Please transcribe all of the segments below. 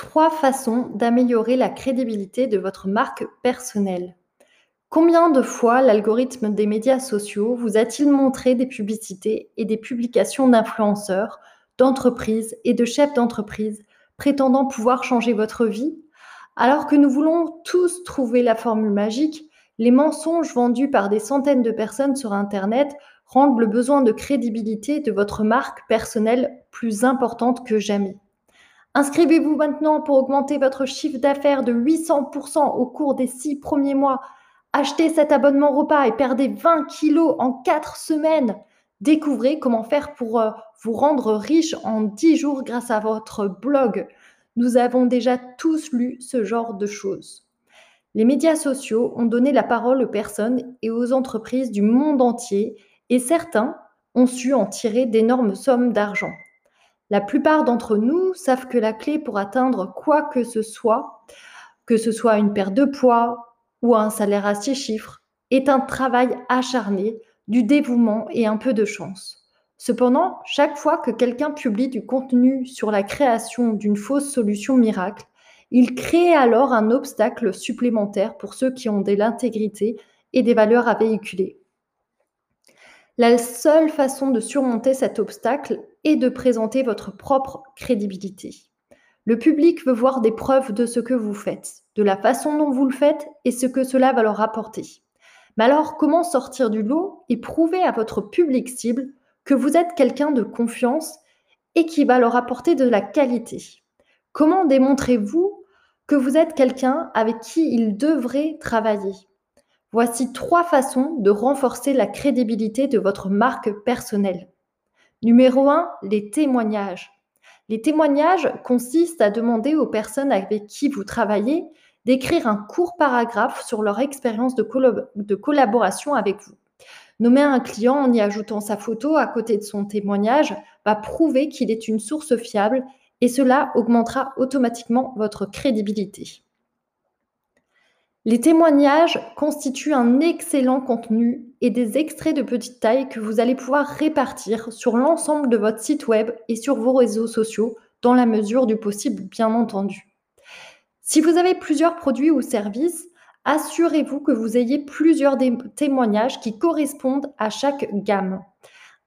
Trois façons d'améliorer la crédibilité de votre marque personnelle. Combien de fois l'algorithme des médias sociaux vous a-t-il montré des publicités et des publications d'influenceurs, d'entreprises et de chefs d'entreprise prétendant pouvoir changer votre vie? Alors que nous voulons tous trouver la formule magique, les mensonges vendus par des centaines de personnes sur Internet rendent le besoin de crédibilité de votre marque personnelle plus importante que jamais. Inscrivez-vous maintenant pour augmenter votre chiffre d'affaires de 800% au cours des six premiers mois. Achetez cet abonnement repas et perdez 20 kilos en 4 semaines. Découvrez comment faire pour euh, vous rendre riche en 10 jours grâce à votre blog. Nous avons déjà tous lu ce genre de choses. Les médias sociaux ont donné la parole aux personnes et aux entreprises du monde entier et certains ont su en tirer d'énormes sommes d'argent. La plupart d'entre nous savent que la clé pour atteindre quoi que ce soit, que ce soit une perte de poids ou un salaire à six chiffres, est un travail acharné, du dévouement et un peu de chance. Cependant, chaque fois que quelqu'un publie du contenu sur la création d'une fausse solution miracle, il crée alors un obstacle supplémentaire pour ceux qui ont de l'intégrité et des valeurs à véhiculer. La seule façon de surmonter cet obstacle est de présenter votre propre crédibilité. Le public veut voir des preuves de ce que vous faites, de la façon dont vous le faites et ce que cela va leur apporter. Mais alors, comment sortir du lot et prouver à votre public cible que vous êtes quelqu'un de confiance et qui va leur apporter de la qualité? Comment démontrez-vous que vous êtes quelqu'un avec qui ils devraient travailler? Voici trois façons de renforcer la crédibilité de votre marque personnelle. Numéro 1, les témoignages. Les témoignages consistent à demander aux personnes avec qui vous travaillez d'écrire un court paragraphe sur leur expérience de, de, collaboration avec vous. Nommer un client en y ajoutant sa photo à côté de son témoignage va prouver qu'il est une source fiable et cela augmentera automatiquement votre crédibilité. Les témoignages constituent un excellent contenu et des extraits de petite taille que vous allez pouvoir répartir sur l'ensemble de votre site web et sur vos réseaux sociaux dans la mesure du possible, bien entendu. Si vous avez plusieurs produits ou services, assurez-vous que vous ayez plusieurs témoignages qui correspondent à chaque gamme.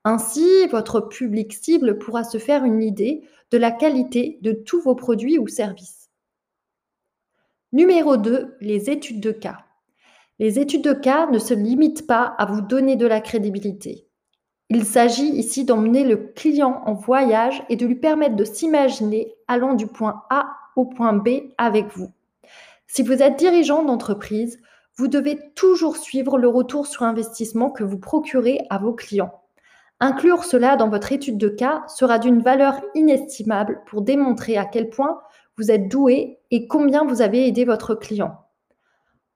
Ainsi, votre public cible pourra se faire une idée de la qualité de tous vos produits ou services. Numéro 2, les études de cas. Les études de cas ne se limitent pas à vous donner de la crédibilité. Il s'agit ici d'emmener le client en voyage et de lui permettre de s'imaginer allant du point A au point B avec vous. Si vous êtes dirigeant d'entreprise, vous devez toujours suivre le retour sur investissement que vous procurez à vos clients. Inclure cela dans votre étude de cas sera d'une valeur inestimable pour démontrer à quel point vous êtes doué et combien vous avez aidé votre client.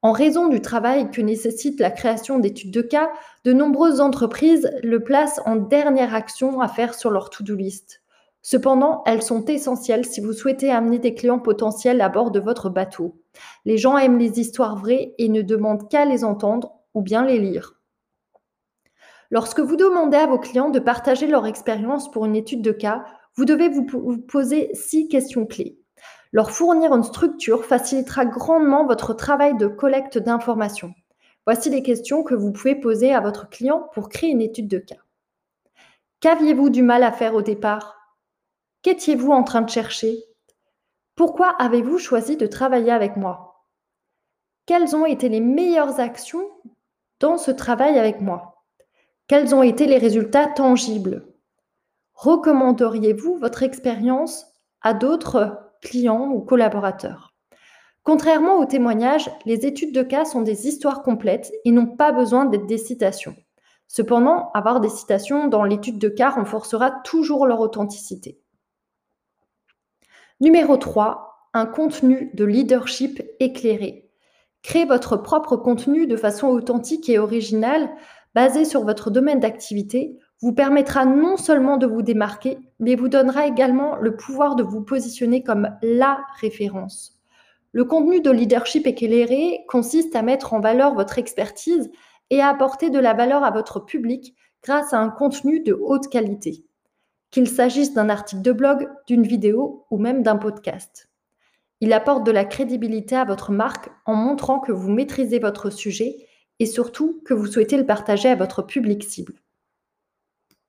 En raison du travail que nécessite la création d'études de cas, de nombreuses entreprises le placent en dernière action à faire sur leur to-do list. Cependant, elles sont essentielles si vous souhaitez amener des clients potentiels à bord de votre bateau. Les gens aiment les histoires vraies et ne demandent qu'à les entendre ou bien les lire. Lorsque vous demandez à vos clients de partager leur expérience pour une étude de cas, vous devez vous poser six questions clés. Leur fournir une structure facilitera grandement votre travail de collecte d'informations. Voici les questions que vous pouvez poser à votre client pour créer une étude de cas. Qu'aviez-vous du mal à faire au départ? Qu'étiez-vous en train de chercher? Pourquoi avez-vous choisi de travailler avec moi? Quelles ont été les meilleures actions dans ce travail avec moi? Quels ont été les résultats tangibles? Recommanderiez-vous votre expérience à d'autres clients ou collaborateurs. Contrairement aux témoignages, les études de cas sont des histoires complètes et n'ont pas besoin d'être des citations. Cependant, avoir des citations dans l'étude de cas renforcera toujours leur authenticité. Numéro 3, un contenu de leadership éclairé. Créez votre propre contenu de façon authentique et originale, basé sur votre domaine d'activité vous permettra non seulement de vous démarquer, mais vous donnera également le pouvoir de vous positionner comme la référence. Le contenu de leadership éclairé consiste à mettre en valeur votre expertise et à apporter de la valeur à votre public grâce à un contenu de haute qualité, qu'il s'agisse d'un article de blog, d'une vidéo ou même d'un podcast. Il apporte de la crédibilité à votre marque en montrant que vous maîtrisez votre sujet et surtout que vous souhaitez le partager à votre public cible.